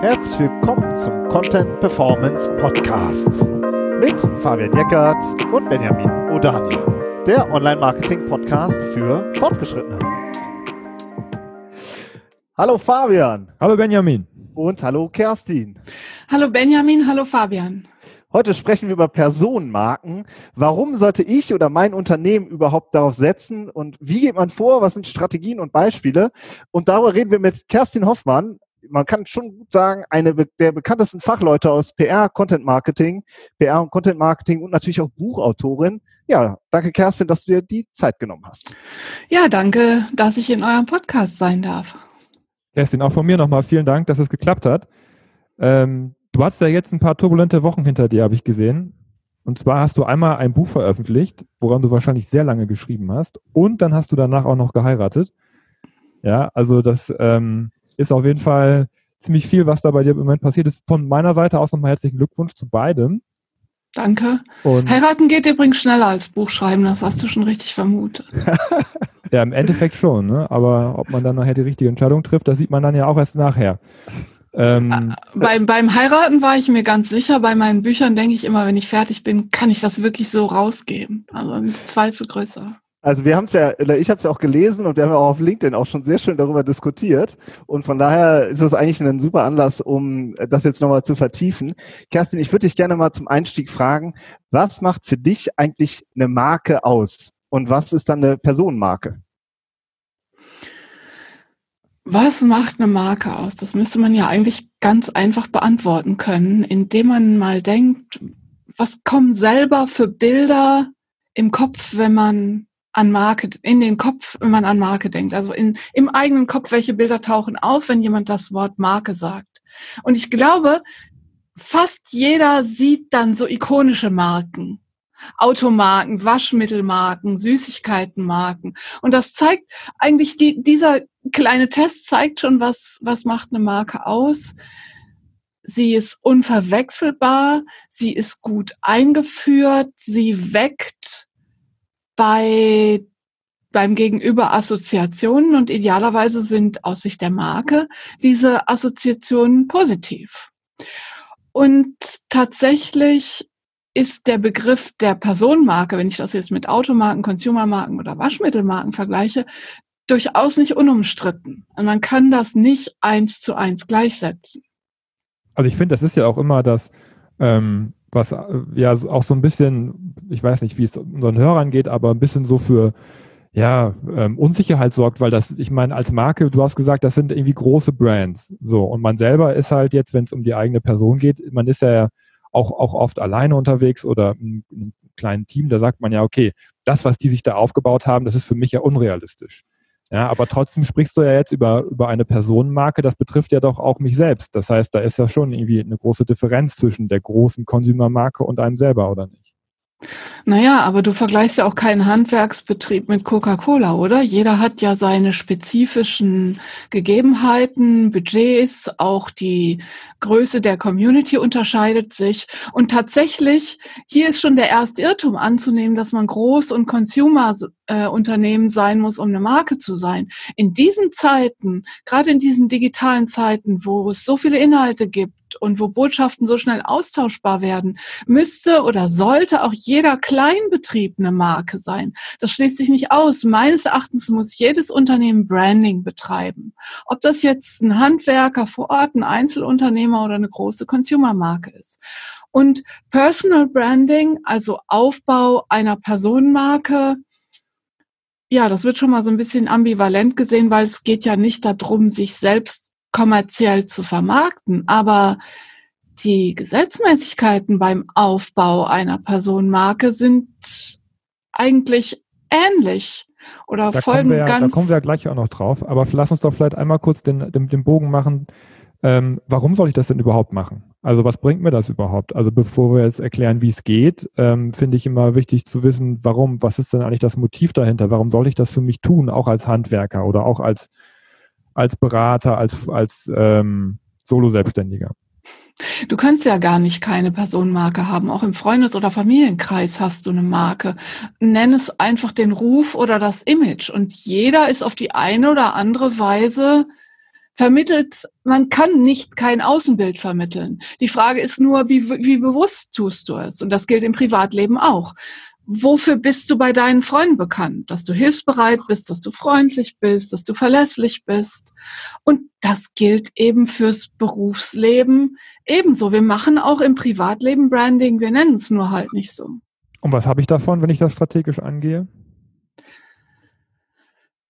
Herzlich willkommen zum Content Performance Podcast mit Fabian Jeckert und Benjamin Odani, der Online-Marketing-Podcast für Fortgeschrittene. Hallo Fabian. Hallo Benjamin. Und hallo Kerstin. Hallo Benjamin, hallo Fabian. Heute sprechen wir über Personenmarken. Warum sollte ich oder mein Unternehmen überhaupt darauf setzen und wie geht man vor? Was sind Strategien und Beispiele? Und darüber reden wir mit Kerstin Hoffmann. Man kann schon gut sagen, eine der bekanntesten Fachleute aus PR, Content Marketing, PR und Content Marketing und natürlich auch Buchautorin. Ja, danke Kerstin, dass du dir die Zeit genommen hast. Ja, danke, dass ich in eurem Podcast sein darf. Kerstin, auch von mir nochmal vielen Dank, dass es geklappt hat. Ähm, Du hast ja jetzt ein paar turbulente Wochen hinter dir, habe ich gesehen. Und zwar hast du einmal ein Buch veröffentlicht, woran du wahrscheinlich sehr lange geschrieben hast. Und dann hast du danach auch noch geheiratet. Ja, also das ähm, ist auf jeden Fall ziemlich viel, was da bei dir im Moment passiert ist. Von meiner Seite aus nochmal herzlichen Glückwunsch zu beidem. Danke. Und Heiraten geht übrigens schneller als Buchschreiben, das hast du schon richtig vermutet. ja, im Endeffekt schon, ne? aber ob man dann nachher die richtige Entscheidung trifft, das sieht man dann ja auch erst nachher. Ähm, äh, beim, beim Heiraten war ich mir ganz sicher. Bei meinen Büchern denke ich immer, wenn ich fertig bin, kann ich das wirklich so rausgeben. Also ein Zweifel größer. Also wir haben es ja, ich habe es ja auch gelesen und wir haben ja auch auf LinkedIn auch schon sehr schön darüber diskutiert. Und von daher ist es eigentlich ein super Anlass, um das jetzt nochmal zu vertiefen. Kerstin, ich würde dich gerne mal zum Einstieg fragen, was macht für dich eigentlich eine Marke aus? Und was ist dann eine Personenmarke? Was macht eine Marke aus? Das müsste man ja eigentlich ganz einfach beantworten können, indem man mal denkt, was kommen selber für Bilder im Kopf, wenn man an Marke, in den Kopf, wenn man an Marke denkt. Also in, im eigenen Kopf, welche Bilder tauchen auf, wenn jemand das Wort Marke sagt. Und ich glaube, fast jeder sieht dann so ikonische Marken. Automarken, Waschmittelmarken, Süßigkeitenmarken. Und das zeigt eigentlich, die, dieser kleine Test zeigt schon, was, was macht eine Marke aus. Sie ist unverwechselbar, sie ist gut eingeführt, sie weckt bei beim Gegenüber Assoziationen und idealerweise sind aus Sicht der Marke diese Assoziationen positiv. Und tatsächlich ist der Begriff der Personenmarke, wenn ich das jetzt mit Automarken, Consumermarken oder Waschmittelmarken vergleiche, durchaus nicht unumstritten. Und man kann das nicht eins zu eins gleichsetzen. Also ich finde, das ist ja auch immer das, ähm, was äh, ja auch so ein bisschen, ich weiß nicht, wie es unseren Hörern geht, aber ein bisschen so für ja, ähm, Unsicherheit sorgt, weil das, ich meine, als Marke, du hast gesagt, das sind irgendwie große Brands. So, und man selber ist halt jetzt, wenn es um die eigene Person geht, man ist ja auch, auch oft alleine unterwegs oder in einem kleinen Team, da sagt man ja, okay, das, was die sich da aufgebaut haben, das ist für mich ja unrealistisch. Ja, aber trotzdem sprichst du ja jetzt über, über eine Personenmarke, das betrifft ja doch auch mich selbst. Das heißt, da ist ja schon irgendwie eine große Differenz zwischen der großen Konsumermarke und einem selber, oder nicht? Naja, aber du vergleichst ja auch keinen Handwerksbetrieb mit Coca-Cola, oder? Jeder hat ja seine spezifischen Gegebenheiten, Budgets, auch die Größe der Community unterscheidet sich. Und tatsächlich, hier ist schon der erste Irrtum anzunehmen, dass man Groß- und Consumer-Unternehmen sein muss, um eine Marke zu sein. In diesen Zeiten, gerade in diesen digitalen Zeiten, wo es so viele Inhalte gibt, und wo Botschaften so schnell austauschbar werden, müsste oder sollte auch jeder Kleinbetrieb eine Marke sein. Das schließt sich nicht aus. Meines Erachtens muss jedes Unternehmen Branding betreiben. Ob das jetzt ein Handwerker vor Ort, ein Einzelunternehmer oder eine große Consumermarke ist. Und Personal Branding, also Aufbau einer Personenmarke, ja, das wird schon mal so ein bisschen ambivalent gesehen, weil es geht ja nicht darum, sich selbst kommerziell zu vermarkten, aber die Gesetzmäßigkeiten beim Aufbau einer Personenmarke sind eigentlich ähnlich oder da folgen ja, ganz. Da kommen wir ja gleich auch noch drauf. Aber lass uns doch vielleicht einmal kurz den, den, den Bogen machen. Ähm, warum soll ich das denn überhaupt machen? Also was bringt mir das überhaupt? Also bevor wir jetzt erklären, wie es geht, ähm, finde ich immer wichtig zu wissen, warum, was ist denn eigentlich das Motiv dahinter? Warum soll ich das für mich tun, auch als Handwerker oder auch als als Berater, als, als ähm, Solo-Selbstständiger. Du kannst ja gar nicht keine Personenmarke haben. Auch im Freundes- oder Familienkreis hast du eine Marke. Nenn es einfach den Ruf oder das Image. Und jeder ist auf die eine oder andere Weise vermittelt, man kann nicht kein Außenbild vermitteln. Die Frage ist nur, wie, wie bewusst tust du es? Und das gilt im Privatleben auch. Wofür bist du bei deinen Freunden bekannt? Dass du hilfsbereit bist, dass du freundlich bist, dass du verlässlich bist. Und das gilt eben fürs Berufsleben ebenso. Wir machen auch im Privatleben Branding, wir nennen es nur halt nicht so. Und was habe ich davon, wenn ich das strategisch angehe?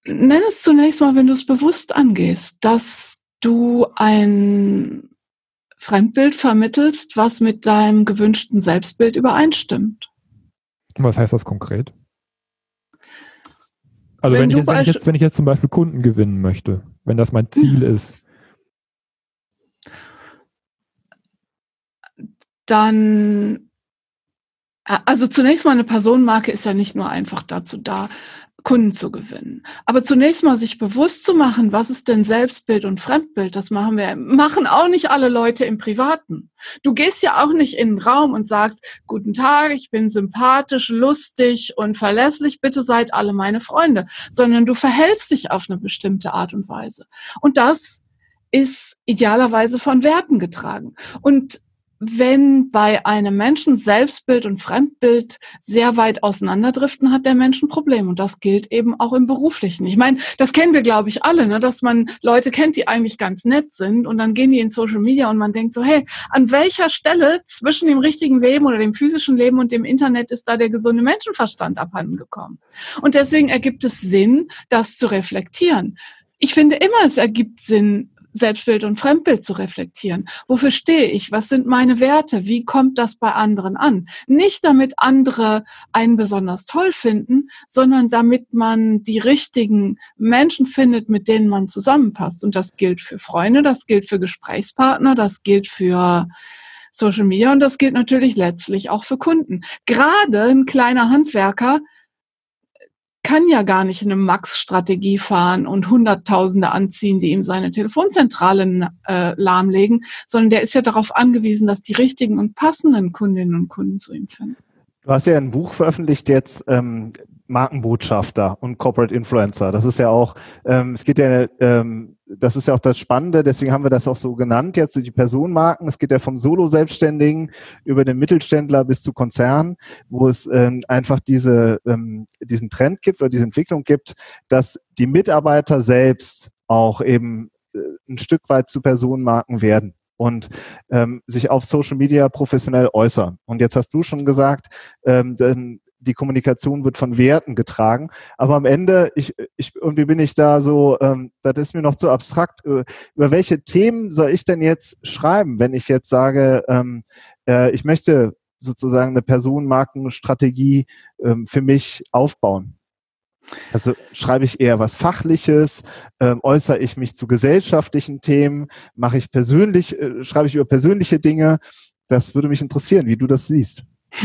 Nenn es zunächst mal, wenn du es bewusst angehst, dass du ein Fremdbild vermittelst, was mit deinem gewünschten Selbstbild übereinstimmt. Was heißt das konkret? Also wenn, wenn, ich jetzt, wenn, ich jetzt, wenn ich jetzt zum Beispiel Kunden gewinnen möchte, wenn das mein Ziel ist. Dann, also zunächst mal eine Personenmarke ist ja nicht nur einfach dazu da, Kunden zu gewinnen. Aber zunächst mal sich bewusst zu machen, was ist denn Selbstbild und Fremdbild, das machen wir, machen auch nicht alle Leute im Privaten. Du gehst ja auch nicht in den Raum und sagst, guten Tag, ich bin sympathisch, lustig und verlässlich, bitte seid alle meine Freunde, sondern du verhältst dich auf eine bestimmte Art und Weise. Und das ist idealerweise von Werten getragen. Und wenn bei einem Menschen Selbstbild und Fremdbild sehr weit auseinanderdriften, hat der Mensch ein Problem. Und das gilt eben auch im Beruflichen. Ich meine, das kennen wir, glaube ich, alle, ne? dass man Leute kennt, die eigentlich ganz nett sind und dann gehen die in Social Media und man denkt so, hey, an welcher Stelle zwischen dem richtigen Leben oder dem physischen Leben und dem Internet ist da der gesunde Menschenverstand abhanden gekommen? Und deswegen ergibt es Sinn, das zu reflektieren. Ich finde immer, es ergibt Sinn, Selbstbild und Fremdbild zu reflektieren. Wofür stehe ich? Was sind meine Werte? Wie kommt das bei anderen an? Nicht damit andere einen besonders toll finden, sondern damit man die richtigen Menschen findet, mit denen man zusammenpasst. Und das gilt für Freunde, das gilt für Gesprächspartner, das gilt für Social Media und das gilt natürlich letztlich auch für Kunden. Gerade ein kleiner Handwerker kann ja gar nicht eine Max-Strategie fahren und Hunderttausende anziehen, die ihm seine Telefonzentralen äh, lahmlegen, sondern der ist ja darauf angewiesen, dass die richtigen und passenden Kundinnen und Kunden zu ihm finden. Du hast ja ein Buch veröffentlicht jetzt, ähm, Markenbotschafter und Corporate Influencer. Das ist ja auch, ähm, es geht ja, ähm, das ist ja auch das Spannende, deswegen haben wir das auch so genannt, jetzt die Personenmarken. Es geht ja vom Solo-Selbstständigen über den Mittelständler bis zu Konzernen, wo es ähm, einfach diese, ähm, diesen Trend gibt oder diese Entwicklung gibt, dass die Mitarbeiter selbst auch eben äh, ein Stück weit zu Personenmarken werden und ähm, sich auf Social Media professionell äußern. Und jetzt hast du schon gesagt, ähm, die Kommunikation wird von Werten getragen. Aber am Ende, ich, ich, irgendwie bin ich da so, ähm, das ist mir noch zu abstrakt. Über, über welche Themen soll ich denn jetzt schreiben, wenn ich jetzt sage, ähm, äh, ich möchte sozusagen eine Personenmarkenstrategie ähm, für mich aufbauen? Also schreibe ich eher was Fachliches, äh, äußere ich mich zu gesellschaftlichen Themen, mache ich persönlich, äh, schreibe ich über persönliche Dinge. Das würde mich interessieren, wie du das siehst.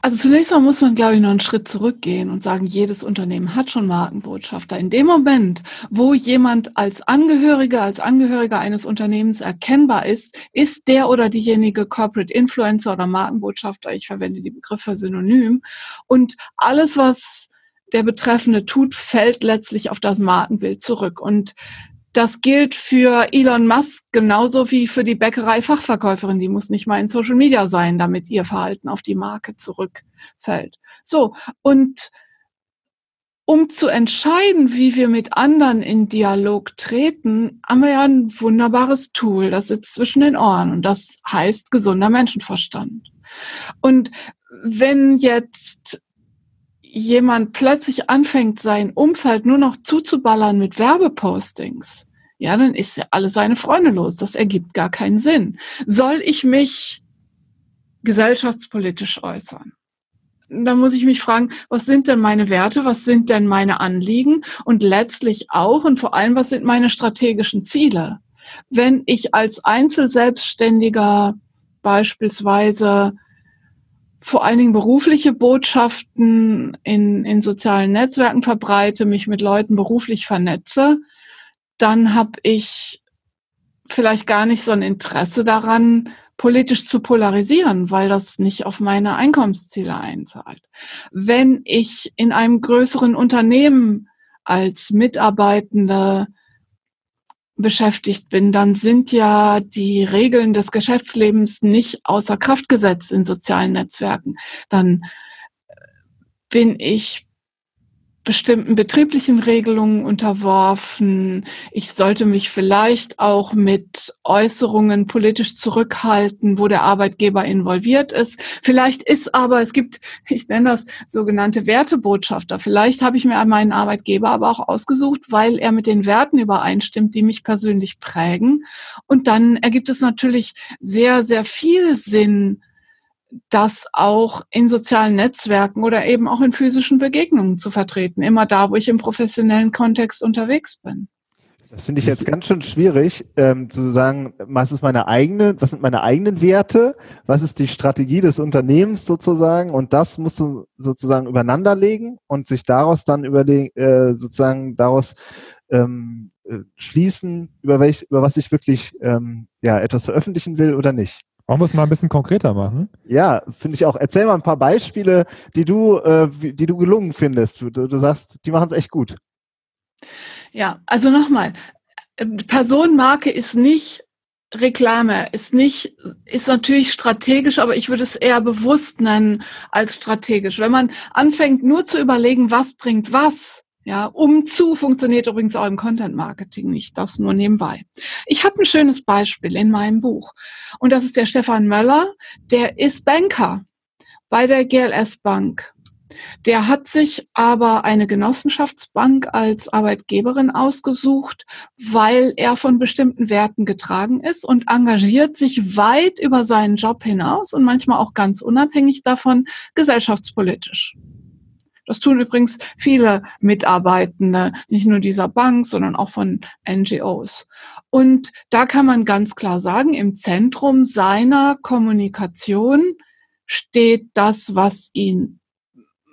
Also zunächst mal muss man, glaube ich, noch einen Schritt zurückgehen und sagen, jedes Unternehmen hat schon Markenbotschafter. In dem Moment, wo jemand als Angehöriger, als Angehöriger eines Unternehmens erkennbar ist, ist der oder diejenige Corporate Influencer oder Markenbotschafter. Ich verwende die Begriffe synonym. Und alles, was der Betreffende tut, fällt letztlich auf das Markenbild zurück. Und das gilt für Elon Musk genauso wie für die Bäckerei-Fachverkäuferin. Die muss nicht mal in Social Media sein, damit ihr Verhalten auf die Marke zurückfällt. So. Und um zu entscheiden, wie wir mit anderen in Dialog treten, haben wir ja ein wunderbares Tool, das sitzt zwischen den Ohren und das heißt gesunder Menschenverstand. Und wenn jetzt jemand plötzlich anfängt, sein Umfeld nur noch zuzuballern mit Werbepostings, ja, dann ist er alle seine Freunde los. Das ergibt gar keinen Sinn. Soll ich mich gesellschaftspolitisch äußern? Da muss ich mich fragen, was sind denn meine Werte, was sind denn meine Anliegen und letztlich auch und vor allem, was sind meine strategischen Ziele? Wenn ich als Einzelselbstständiger beispielsweise vor allen Dingen berufliche Botschaften in, in sozialen Netzwerken verbreite, mich mit Leuten beruflich vernetze, dann habe ich vielleicht gar nicht so ein Interesse daran, politisch zu polarisieren, weil das nicht auf meine Einkommensziele einzahlt. Wenn ich in einem größeren Unternehmen als Mitarbeitende beschäftigt bin, dann sind ja die Regeln des Geschäftslebens nicht außer Kraft gesetzt in sozialen Netzwerken. Dann bin ich bestimmten betrieblichen Regelungen unterworfen. Ich sollte mich vielleicht auch mit Äußerungen politisch zurückhalten, wo der Arbeitgeber involviert ist. Vielleicht ist aber, es gibt, ich nenne das sogenannte Wertebotschafter. Vielleicht habe ich mir meinen Arbeitgeber aber auch ausgesucht, weil er mit den Werten übereinstimmt, die mich persönlich prägen. Und dann ergibt es natürlich sehr, sehr viel Sinn, das auch in sozialen Netzwerken oder eben auch in physischen Begegnungen zu vertreten, immer da, wo ich im professionellen Kontext unterwegs bin. Das finde ich jetzt ganz schön schwierig, ähm, zu sagen, was ist meine eigene, was sind meine eigenen Werte, was ist die Strategie des Unternehmens sozusagen und das musst du sozusagen übereinander legen und sich daraus dann überlegen, äh, sozusagen daraus ähm, äh, schließen, über welch, über was ich wirklich ähm, ja etwas veröffentlichen will oder nicht. Wollen wir es mal ein bisschen konkreter machen? Ja, finde ich auch. Erzähl mal ein paar Beispiele, die du, äh, die du gelungen findest. Du, du sagst, die machen es echt gut. Ja, also nochmal, Personenmarke ist nicht Reklame, ist nicht, ist natürlich strategisch, aber ich würde es eher bewusst nennen als strategisch. Wenn man anfängt nur zu überlegen, was bringt was, ja, um zu funktioniert übrigens auch im Content Marketing nicht, das nur nebenbei. Ich habe ein schönes Beispiel in meinem Buch und das ist der Stefan Möller, der ist Banker bei der GLS Bank. Der hat sich aber eine Genossenschaftsbank als Arbeitgeberin ausgesucht, weil er von bestimmten Werten getragen ist und engagiert sich weit über seinen Job hinaus und manchmal auch ganz unabhängig davon gesellschaftspolitisch. Das tun übrigens viele Mitarbeitende, nicht nur dieser Bank, sondern auch von NGOs. Und da kann man ganz klar sagen, im Zentrum seiner Kommunikation steht das, was ihn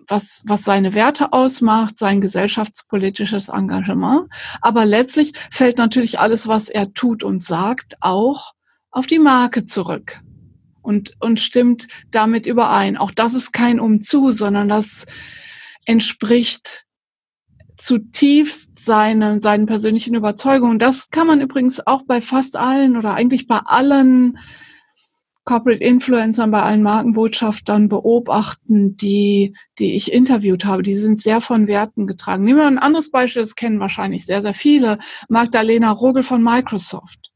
was, was seine Werte ausmacht, sein gesellschaftspolitisches Engagement. Aber letztlich fällt natürlich alles, was er tut und sagt, auch auf die Marke zurück und, und stimmt damit überein. Auch das ist kein Umzu, sondern das entspricht zutiefst seinen, seinen persönlichen Überzeugungen. Das kann man übrigens auch bei fast allen oder eigentlich bei allen Corporate Influencern, bei allen Markenbotschaftern beobachten, die, die ich interviewt habe. Die sind sehr von Werten getragen. Nehmen wir ein anderes Beispiel, das kennen wahrscheinlich sehr, sehr viele. Magdalena Rogel von Microsoft,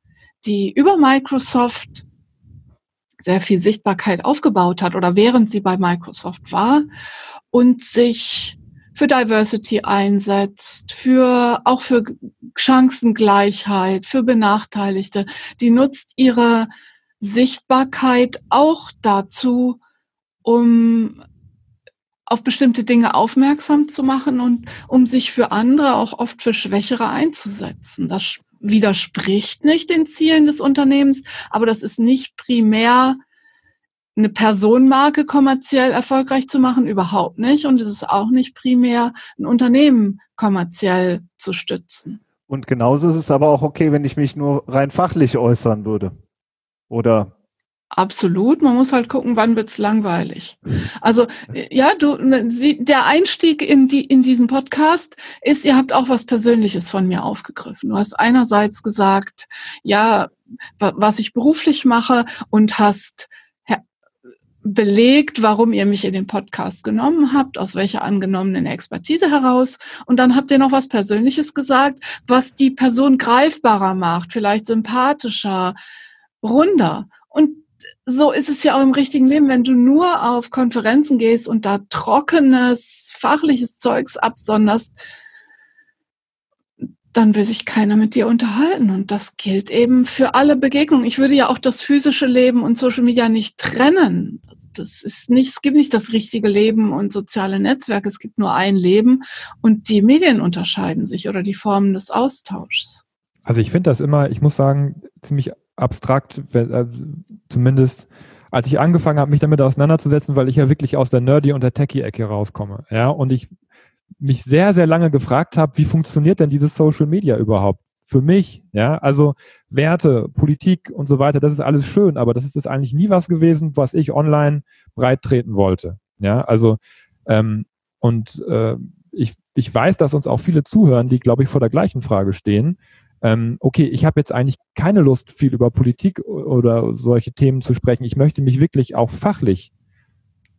die über Microsoft sehr viel Sichtbarkeit aufgebaut hat oder während sie bei Microsoft war und sich für Diversity einsetzt, für auch für Chancengleichheit, für Benachteiligte. Die nutzt ihre Sichtbarkeit auch dazu, um auf bestimmte Dinge aufmerksam zu machen und um sich für andere, auch oft für Schwächere einzusetzen. Das widerspricht nicht den Zielen des Unternehmens, aber das ist nicht primär eine Personenmarke kommerziell erfolgreich zu machen, überhaupt nicht. Und es ist auch nicht primär ein Unternehmen kommerziell zu stützen. Und genauso ist es aber auch okay, wenn ich mich nur rein fachlich äußern würde. Oder Absolut, man muss halt gucken, wann wird's langweilig. Also ja, du, ne, sie, der Einstieg in die in diesen Podcast ist, ihr habt auch was Persönliches von mir aufgegriffen. Du hast einerseits gesagt, ja, was ich beruflich mache und hast belegt, warum ihr mich in den Podcast genommen habt, aus welcher angenommenen Expertise heraus. Und dann habt ihr noch was Persönliches gesagt, was die Person greifbarer macht, vielleicht sympathischer, runder. Und so ist es ja auch im richtigen Leben, wenn du nur auf Konferenzen gehst und da trockenes, fachliches Zeugs absonderst, dann will sich keiner mit dir unterhalten. Und das gilt eben für alle Begegnungen. Ich würde ja auch das physische Leben und Social Media nicht trennen. Das ist nicht, es gibt nicht das richtige Leben und soziale Netzwerke. Es gibt nur ein Leben und die Medien unterscheiden sich oder die Formen des Austauschs. Also ich finde das immer, ich muss sagen, ziemlich abstrakt, äh, zumindest als ich angefangen habe, mich damit auseinanderzusetzen, weil ich ja wirklich aus der Nerdy- und der Techie-Ecke rauskomme. Ja, und ich mich sehr, sehr lange gefragt habe, wie funktioniert denn dieses Social Media überhaupt? Für mich, ja, also Werte, Politik und so weiter, das ist alles schön, aber das ist das eigentlich nie was gewesen, was ich online breit treten wollte. Ja, also ähm, und äh, ich, ich weiß, dass uns auch viele zuhören, die, glaube ich, vor der gleichen Frage stehen. Ähm, okay, ich habe jetzt eigentlich keine Lust, viel über Politik oder solche Themen zu sprechen. Ich möchte mich wirklich auch fachlich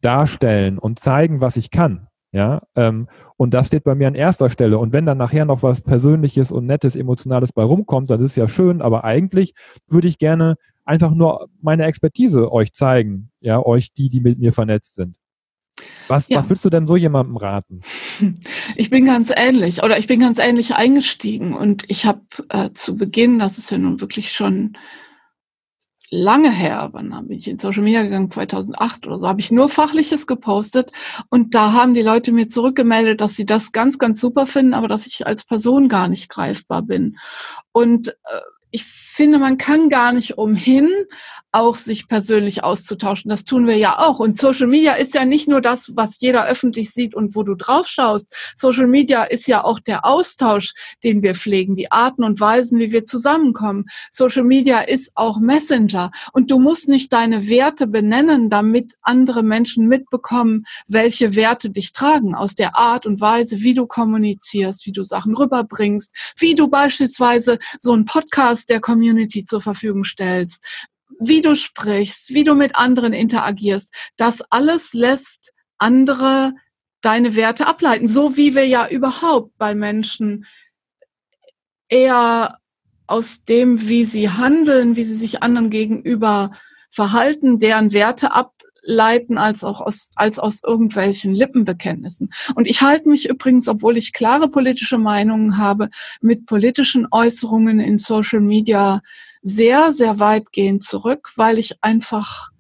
darstellen und zeigen, was ich kann. Ja, ähm, und das steht bei mir an erster Stelle. Und wenn dann nachher noch was Persönliches und Nettes, Emotionales bei rumkommt, dann ist es ja schön, aber eigentlich würde ich gerne einfach nur meine Expertise euch zeigen, ja, euch die, die mit mir vernetzt sind. Was, ja. was würdest du denn so jemandem raten? Ich bin ganz ähnlich oder ich bin ganz ähnlich eingestiegen und ich habe äh, zu Beginn, das ist ja nun wirklich schon lange her, wann bin ich in Social Media gegangen? 2008 oder so, habe ich nur Fachliches gepostet und da haben die Leute mir zurückgemeldet, dass sie das ganz, ganz super finden, aber dass ich als Person gar nicht greifbar bin. Und äh, ich finde, man kann gar nicht umhin, auch sich persönlich auszutauschen. Das tun wir ja auch. Und Social Media ist ja nicht nur das, was jeder öffentlich sieht und wo du drauf schaust. Social Media ist ja auch der Austausch, den wir pflegen, die Arten und Weisen, wie wir zusammenkommen. Social Media ist auch Messenger. Und du musst nicht deine Werte benennen, damit andere Menschen mitbekommen, welche Werte dich tragen. Aus der Art und Weise, wie du kommunizierst, wie du Sachen rüberbringst, wie du beispielsweise so einen Podcast der Community zur Verfügung stellst, wie du sprichst, wie du mit anderen interagierst. Das alles lässt andere deine Werte ableiten, so wie wir ja überhaupt bei Menschen eher aus dem, wie sie handeln, wie sie sich anderen gegenüber verhalten, deren Werte ableiten, als auch aus, als aus irgendwelchen Lippenbekenntnissen. Und ich halte mich übrigens, obwohl ich klare politische Meinungen habe, mit politischen Äußerungen in Social Media sehr, sehr weitgehend zurück, weil ich einfach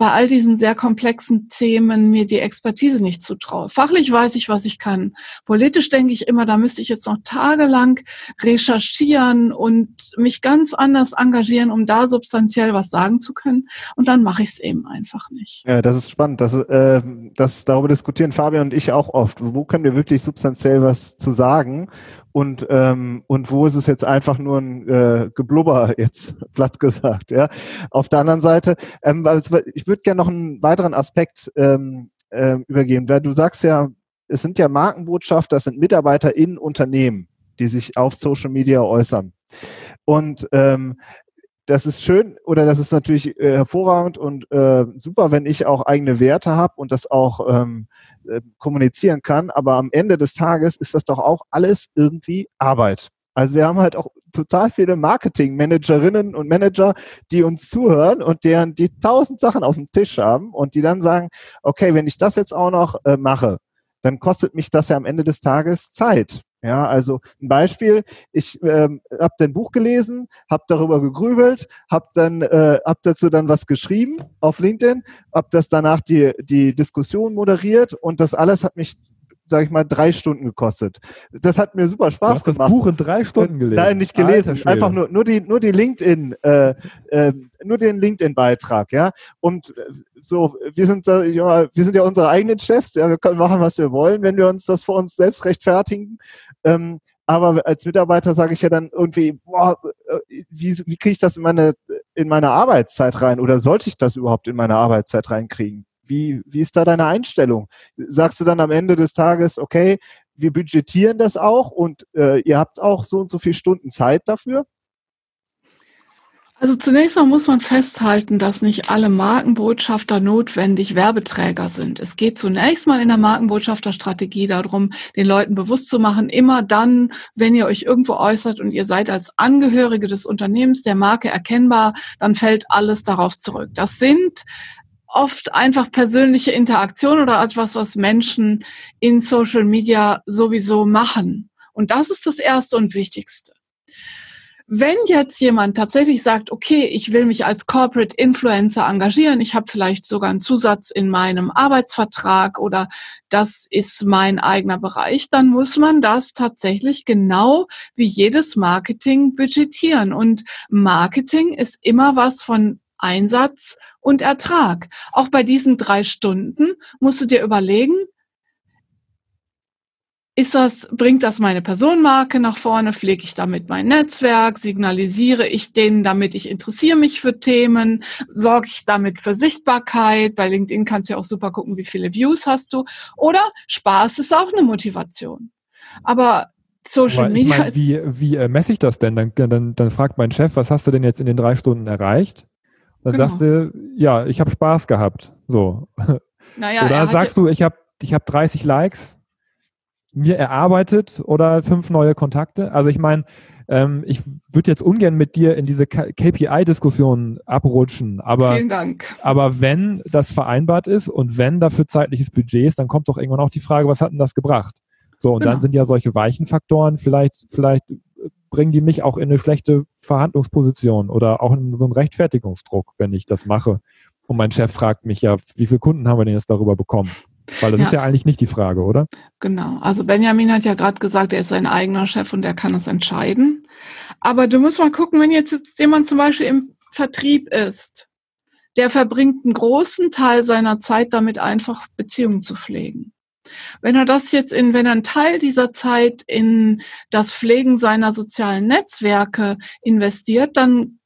bei all diesen sehr komplexen Themen mir die Expertise nicht zutraue. Fachlich weiß ich, was ich kann. Politisch denke ich immer, da müsste ich jetzt noch tagelang recherchieren und mich ganz anders engagieren, um da substanziell was sagen zu können. Und dann mache ich es eben einfach nicht. Ja, das ist spannend. Das, äh, das, darüber diskutieren Fabian und ich auch oft. Wo können wir wirklich substanziell was zu sagen? und ähm, und wo ist es jetzt einfach nur ein äh, Geblubber jetzt platt gesagt ja auf der anderen Seite ähm, ich würde gerne noch einen weiteren Aspekt ähm, äh, übergeben weil du sagst ja es sind ja Markenbotschafter das sind Mitarbeiter in Unternehmen die sich auf Social Media äußern und ähm, das ist schön oder das ist natürlich äh, hervorragend und äh, super, wenn ich auch eigene Werte habe und das auch ähm, äh, kommunizieren kann. Aber am Ende des Tages ist das doch auch alles irgendwie Arbeit. Also wir haben halt auch total viele Marketing-Managerinnen und Manager, die uns zuhören und deren die tausend Sachen auf dem Tisch haben und die dann sagen, okay, wenn ich das jetzt auch noch äh, mache, dann kostet mich das ja am Ende des Tages Zeit. Ja, also ein Beispiel, ich ähm, habe dein Buch gelesen, habe darüber gegrübelt, habe dann äh, hab dazu dann was geschrieben auf LinkedIn, habe das danach die die Diskussion moderiert und das alles hat mich sag ich mal, drei Stunden gekostet. Das hat mir super Spaß du hast gemacht. das Buch in drei Stunden gelesen? Nein, nicht gelesen. Einfach nur, nur die, nur die LinkedIn, äh, äh, nur den LinkedIn-Beitrag, ja. Und äh, so, wir sind da, ja, wir sind ja unsere eigenen Chefs, ja, wir können machen, was wir wollen, wenn wir uns das vor uns selbst rechtfertigen. Ähm, aber als Mitarbeiter sage ich ja dann irgendwie, boah, äh, wie, wie kriege ich das in meine, in meine Arbeitszeit rein? Oder sollte ich das überhaupt in meine Arbeitszeit reinkriegen? Wie, wie ist da deine Einstellung? Sagst du dann am Ende des Tages, okay, wir budgetieren das auch und äh, ihr habt auch so und so viele Stunden Zeit dafür? Also zunächst mal muss man festhalten, dass nicht alle Markenbotschafter notwendig Werbeträger sind. Es geht zunächst mal in der Markenbotschafterstrategie darum, den Leuten bewusst zu machen, immer dann, wenn ihr euch irgendwo äußert und ihr seid als Angehörige des Unternehmens der Marke erkennbar, dann fällt alles darauf zurück. Das sind oft einfach persönliche Interaktion oder etwas, was Menschen in Social Media sowieso machen. Und das ist das Erste und Wichtigste. Wenn jetzt jemand tatsächlich sagt, okay, ich will mich als Corporate Influencer engagieren, ich habe vielleicht sogar einen Zusatz in meinem Arbeitsvertrag oder das ist mein eigener Bereich, dann muss man das tatsächlich genau wie jedes Marketing budgetieren. Und Marketing ist immer was von Einsatz und Ertrag. Auch bei diesen drei Stunden musst du dir überlegen, ist das, bringt das meine Personenmarke nach vorne? Pflege ich damit mein Netzwerk? Signalisiere ich denen, damit ich interessiere mich für Themen? Sorge ich damit für Sichtbarkeit? Bei LinkedIn kannst du ja auch super gucken, wie viele Views hast du. Oder Spaß ist auch eine Motivation. Aber Social Media ist, wie, wie äh, messe ich das denn? Dann, dann, dann fragt mein Chef, was hast du denn jetzt in den drei Stunden erreicht? Dann Genau. sagst du, ja, ich habe Spaß gehabt. So. naja, er oder sagst du, ich habe ich hab 30 Likes mir erarbeitet oder fünf neue Kontakte? Also ich meine, ähm, ich würde jetzt ungern mit dir in diese KPI-Diskussion abrutschen, aber vielen Dank. aber wenn das vereinbart ist und wenn dafür zeitliches Budget ist, dann kommt doch irgendwann auch die Frage, was hat denn das gebracht? So, und Genau. dann sind ja solche weichen Faktoren, vielleicht, vielleicht bringen die mich auch in eine schlechte Verhandlungsposition oder auch in so einen Rechtfertigungsdruck, wenn ich das mache. Und mein Chef fragt mich ja, wie viele Kunden haben wir denn jetzt darüber bekommen? Weil das Ja. ist ja eigentlich nicht die Frage, oder? Genau. Also Benjamin hat ja gerade gesagt, er ist sein eigener Chef und er kann es entscheiden. Aber du musst mal gucken, wenn jetzt, jetzt jemand zum Beispiel im Vertrieb ist, der verbringt einen großen Teil seiner Zeit damit, einfach Beziehungen zu pflegen. Wenn er das jetzt in, wenn er einen Teil dieser Zeit in das Pflegen seiner sozialen Netzwerke investiert, dann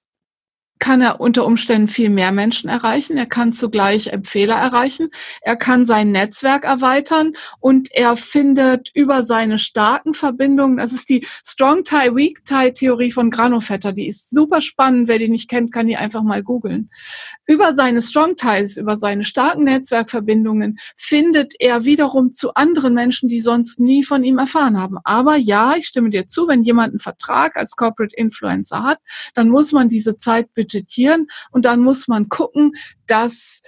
kann er unter Umständen viel mehr Menschen erreichen. Er kann zugleich Empfehler erreichen. Er kann sein Netzwerk erweitern und er findet über seine starken Verbindungen, das ist die Strong Tie, Weak Tie Theorie von Granovetter, die ist super spannend. Wer die nicht kennt, kann die einfach mal googeln. Über seine Strong Ties, über seine starken Netzwerkverbindungen findet er wiederum zu anderen Menschen, die sonst nie von ihm erfahren haben. Aber ja, ich stimme dir zu, wenn jemand einen Vertrag als Corporate Influencer hat, dann muss man diese Zeit budgetieren und dann muss man gucken, dass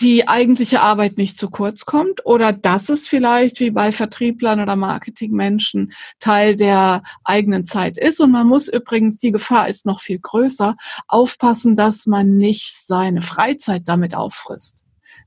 die eigentliche Arbeit nicht zu kurz kommt oder dass es vielleicht wie bei Vertrieblern oder Marketingmenschen Teil der eigenen Zeit ist. Und man muss übrigens, die Gefahr ist noch viel größer, aufpassen, dass man nicht seine Freizeit damit auffrisst.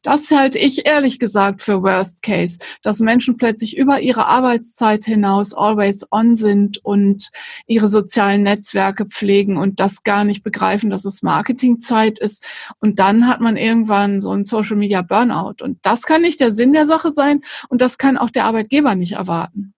Das halte ich ehrlich gesagt für Worst Case, dass Menschen plötzlich über ihre Arbeitszeit hinaus always on sind und ihre sozialen Netzwerke pflegen und das gar nicht begreifen, dass es Marketingzeit ist. Und dann hat man irgendwann so einen Social Media Burnout. Und das kann nicht der Sinn der Sache sein und das kann auch der Arbeitgeber nicht erwarten.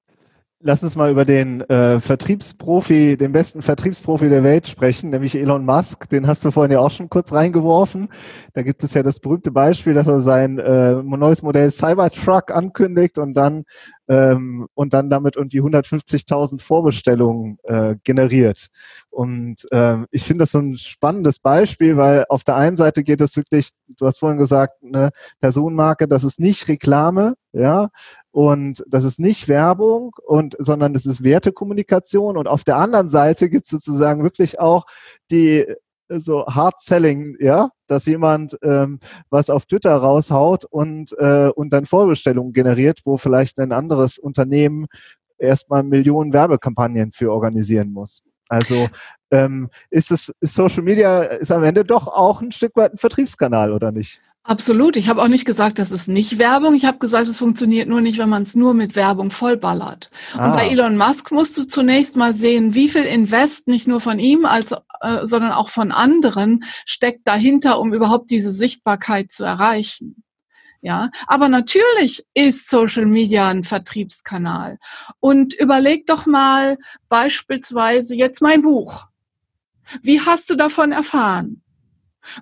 Lass uns mal über den äh, Vertriebsprofi, den besten Vertriebsprofi der Welt sprechen, nämlich Elon Musk. Den hast du vorhin ja auch schon kurz reingeworfen. Da gibt es ja das berühmte Beispiel, dass er sein äh, neues Modell Cybertruck ankündigt und dann ähm, und dann damit irgendwie 150.000 Vorbestellungen äh, generiert. Und ähm, ich finde das so ein spannendes Beispiel, weil auf der einen Seite geht es wirklich, du hast vorhin gesagt, eine Personenmarke, das ist nicht Reklame, ja, und das ist nicht Werbung und sondern das ist Wertekommunikation und auf der anderen Seite gibt es sozusagen wirklich auch die so Hard Selling, ja, dass jemand ähm, was auf Twitter raushaut und äh, und dann Vorbestellungen generiert, wo vielleicht ein anderes Unternehmen erstmal Millionen Werbekampagnen für organisieren muss. Also ähm, ist es ist Social Media ist am Ende doch auch ein Stück weit ein Vertriebskanal oder nicht? Absolut. Ich habe auch nicht gesagt, das ist nicht Werbung. Ich habe gesagt, es funktioniert nur nicht, wenn man es nur mit Werbung vollballert. Ah. Und bei Elon Musk musst du zunächst mal sehen, wie viel Invest nicht nur von ihm, als, äh, sondern auch von anderen steckt dahinter, um überhaupt diese Sichtbarkeit zu erreichen. Ja, aber natürlich ist Social Media ein Vertriebskanal. Und überleg doch mal beispielsweise jetzt mein Buch. Wie hast du davon erfahren?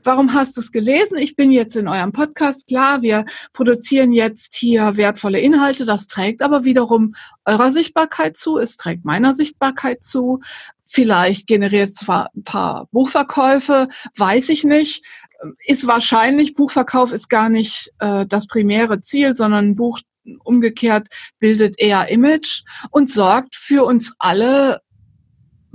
Warum hast du es gelesen? Ich bin jetzt in eurem Podcast. Klar, wir produzieren jetzt hier wertvolle Inhalte. Das trägt aber wiederum eurer Sichtbarkeit zu. Es trägt meiner Sichtbarkeit zu. Vielleicht generiert zwar ein paar Buchverkäufe, weiß ich nicht. Ist wahrscheinlich, Buchverkauf ist gar nicht äh, das primäre Ziel, sondern ein Buch umgekehrt bildet eher Image und sorgt für uns alle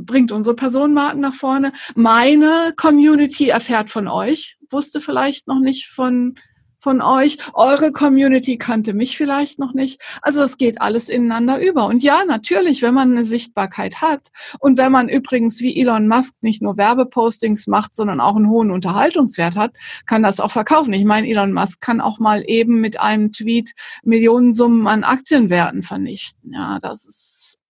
bringt unsere Personenmarken nach vorne. Meine Community erfährt von euch, wusste vielleicht noch nicht von, von euch. Eure Community kannte mich vielleicht noch nicht. Also es geht alles ineinander über. Und ja, natürlich, wenn man eine Sichtbarkeit hat und wenn man übrigens wie Elon Musk nicht nur Werbepostings macht, sondern auch einen hohen Unterhaltungswert hat, kann das auch verkaufen. Ich meine, Elon Musk kann auch mal eben mit einem Tweet Millionensummen an Aktienwerten vernichten. Ja, das ist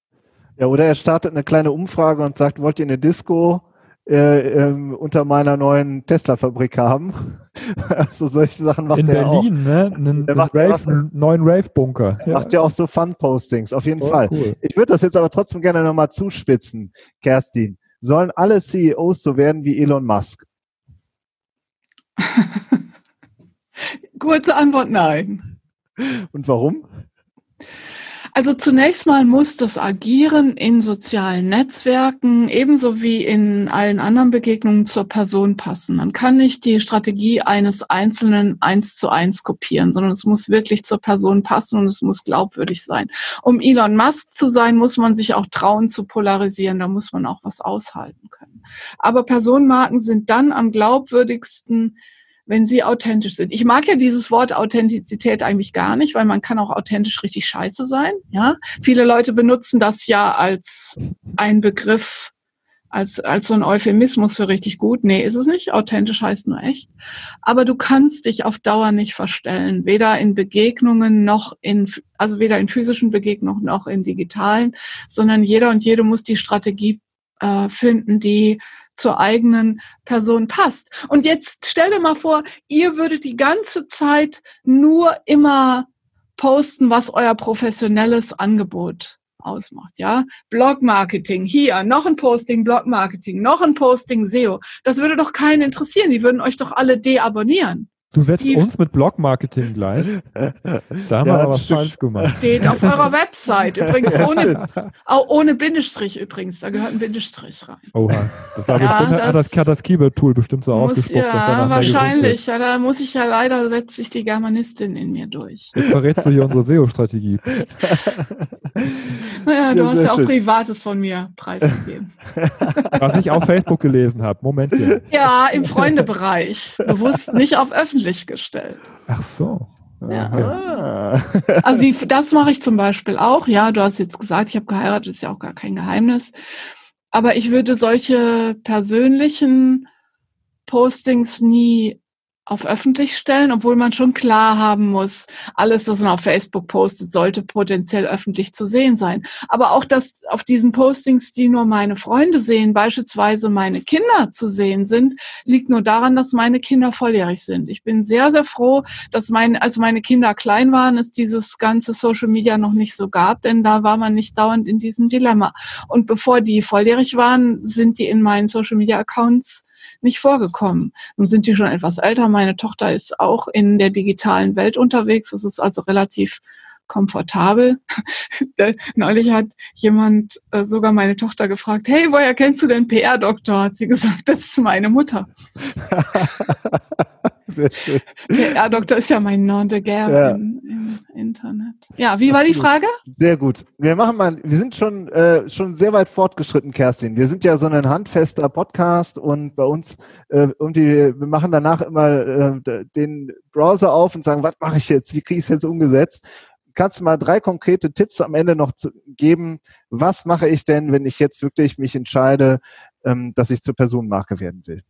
ja, oder er startet eine kleine Umfrage und sagt, wollt ihr eine Disco äh, ähm, unter meiner neuen Tesla-Fabrik haben? also solche Sachen macht In er auch. Berlin, ne? Einen, Der einen, macht ja Rave, was- einen neuen Rave-Bunker. Er macht ja auch so Fun-Postings, auf jeden Oh, Fall. cool. Ich würde das jetzt aber trotzdem gerne nochmal zuspitzen, Kerstin. Sollen alle CEOs so werden wie Elon Musk? kurze Antwort, nein. Und warum? Also zunächst mal muss das Agieren in sozialen Netzwerken ebenso wie in allen anderen Begegnungen zur Person passen. Man kann nicht die Strategie eines Einzelnen eins zu eins kopieren, sondern es muss wirklich zur Person passen und es muss glaubwürdig sein. Um Elon Musk zu sein, muss man sich auch trauen zu polarisieren. Da muss man auch was aushalten können. Aber Personenmarken sind dann am glaubwürdigsten, wenn sie authentisch sind. Ich mag ja dieses Wort Authentizität eigentlich gar nicht, weil man kann auch authentisch richtig scheiße sein. Ja, viele Leute benutzen das ja als ein Begriff, als, als so ein Euphemismus für richtig gut. Nee, ist es nicht. Authentisch heißt nur echt. Aber du kannst dich auf Dauer nicht verstellen. Weder in Begegnungen noch in, also weder in physischen Begegnungen noch in digitalen, sondern jeder und jede muss die Strategie äh, finden, die zur eigenen Person passt. Und jetzt stell dir mal vor, ihr würdet die ganze Zeit nur immer posten, was euer professionelles Angebot ausmacht, ja? Blog-Marketing, hier, noch ein Posting, Blog-Marketing, noch ein Posting, SEO. Das würde doch keinen interessieren. Die würden euch doch alle deabonnieren. Du setzt die uns mit Blog-Marketing gleich. Da haben wir aber was falsch gemacht. Steht auf eurer Website. Übrigens ohne, auch ohne Bindestrich übrigens. Da gehört ein Bindestrich rein. Oha. Das, ja, bestimmt, das, hat das, hat das Keyword-Tool bestimmt so muss, ausgesprochen. Ja, wahrscheinlich. Ja, da muss ich ja leider, setzt sich die Germanistin in mir durch. Jetzt verrätst du hier unsere SEO-Strategie. naja, du ja, hast ja auch schön. Privates von mir preisgegeben. Was ich auf Facebook gelesen habe. Moment hier. Ja, im Freundebereich. Bewusst nicht auf öffentlich öffentlich gestellt. Ach so. Ja. Ah. Also die, das mache ich zum Beispiel auch. Ja, du hast jetzt gesagt, ich habe geheiratet, ist ja auch gar kein Geheimnis. Aber ich würde solche persönlichen Postings nie auf öffentlich stellen, obwohl man schon klar haben muss, alles, was man auf Facebook postet, sollte potenziell öffentlich zu sehen sein. Aber auch das auf diesen Postings, die nur meine Freunde sehen, beispielsweise meine Kinder zu sehen sind, liegt nur daran, dass meine Kinder volljährig sind. Ich bin sehr, sehr froh, dass meine, als meine Kinder klein waren, es dieses ganze Social Media noch nicht so gab, denn da war man nicht dauernd in diesem Dilemma. Und bevor die volljährig waren, sind die in meinen Social Media Accounts nicht vorgekommen. Nun sind die schon etwas älter. Meine Tochter ist auch in der digitalen Welt unterwegs. Es ist also relativ komfortabel. Neulich hat jemand äh, sogar meine Tochter gefragt, hey, woher kennst du den PR-Doktor? Hat sie gesagt, das ist meine Mutter. PR-Doktor ist ja mein Nom de guerre ja. Im, Internet. Ja, wie war die Frage? Sehr gut. Wir machen mal, wir sind schon, äh, schon sehr weit fortgeschritten, Kerstin. Wir sind ja so ein handfester Podcast und bei uns äh, irgendwie, wir machen danach immer äh, den Browser auf und sagen, was mache ich jetzt? Wie kriege ich es jetzt umgesetzt? kannst du mal drei konkrete Tipps am Ende noch zu, geben? Was mache ich denn, wenn ich jetzt wirklich mich entscheide, ähm, dass ich zur Personenmarke werden will?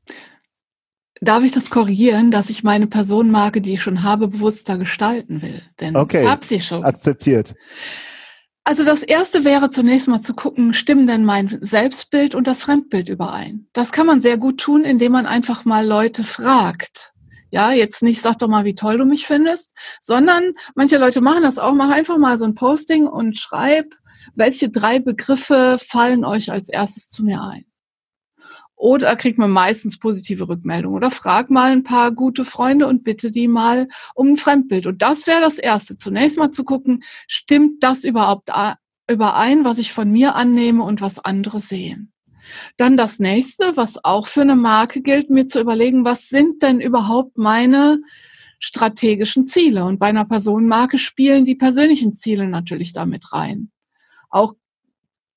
Darf ich das korrigieren, dass ich meine Personenmarke, die ich schon habe, bewusster gestalten will? Denn okay. ich habe sie schon. Akzeptiert. Also das erste wäre zunächst mal zu gucken, stimmen denn mein Selbstbild und das Fremdbild überein? Das kann man sehr gut tun, indem man einfach mal Leute fragt. Ja, jetzt nicht, sag doch mal, wie toll du mich findest, sondern manche Leute machen das auch, mach einfach mal so ein Posting und schreib, welche drei Begriffe fallen euch als erstes zu mir ein. Oder kriegt man meistens positive Rückmeldungen. Oder frag mal ein paar gute Freunde und bitte die mal um ein Fremdbild. Und das wäre das Erste. Zunächst mal zu gucken, stimmt das überhaupt überein, was ich von mir annehme und was andere sehen. Dann das nächste, was auch für eine Marke gilt, mir zu überlegen, was sind denn überhaupt meine strategischen Ziele? Und bei einer Personenmarke spielen die persönlichen Ziele natürlich damit rein. Auch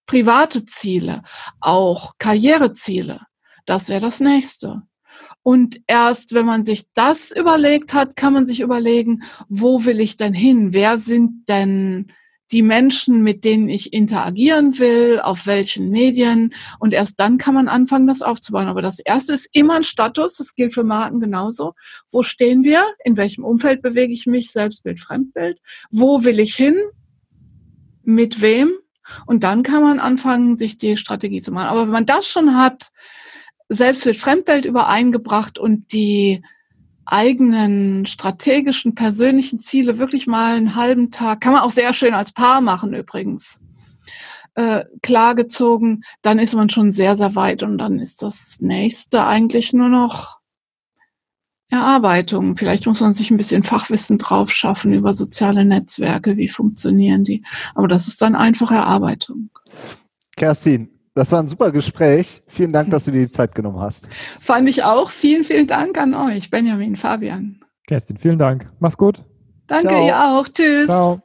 private Ziele, auch Karriereziele. Das wäre das nächste. Und erst wenn man sich das überlegt hat, kann man sich überlegen, wo will ich denn hin? Wer sind denn die Menschen, mit denen ich interagieren will, auf welchen Medien. Und erst dann kann man anfangen, das aufzubauen. Aber das erste ist immer ein Status. Das gilt für Marken genauso. Wo stehen wir? In welchem Umfeld bewege ich mich? Selbstbild, Fremdbild. Wo will ich hin? Mit wem? Und dann kann man anfangen, sich die Strategie zu machen. Aber wenn man das schon hat, Selbstbild, Fremdbild übereingebracht und die eigenen strategischen, persönlichen Ziele wirklich mal einen halben Tag, kann man auch sehr schön als Paar machen übrigens, äh, klargezogen, dann ist man schon sehr, sehr weit und dann ist das nächste eigentlich nur noch Erarbeitung. Vielleicht muss man sich ein bisschen Fachwissen drauf schaffen über soziale Netzwerke, wie funktionieren die. Aber das ist dann einfach Erarbeitung. Kerstin, das war ein super Gespräch. Vielen Dank, dass du dir die Zeit genommen hast. Fand ich auch. Vielen, vielen Dank an euch, Benjamin, Fabian. Kerstin, vielen Dank. Mach's gut. Danke, Ciao. ihr auch. Tschüss. Ciao.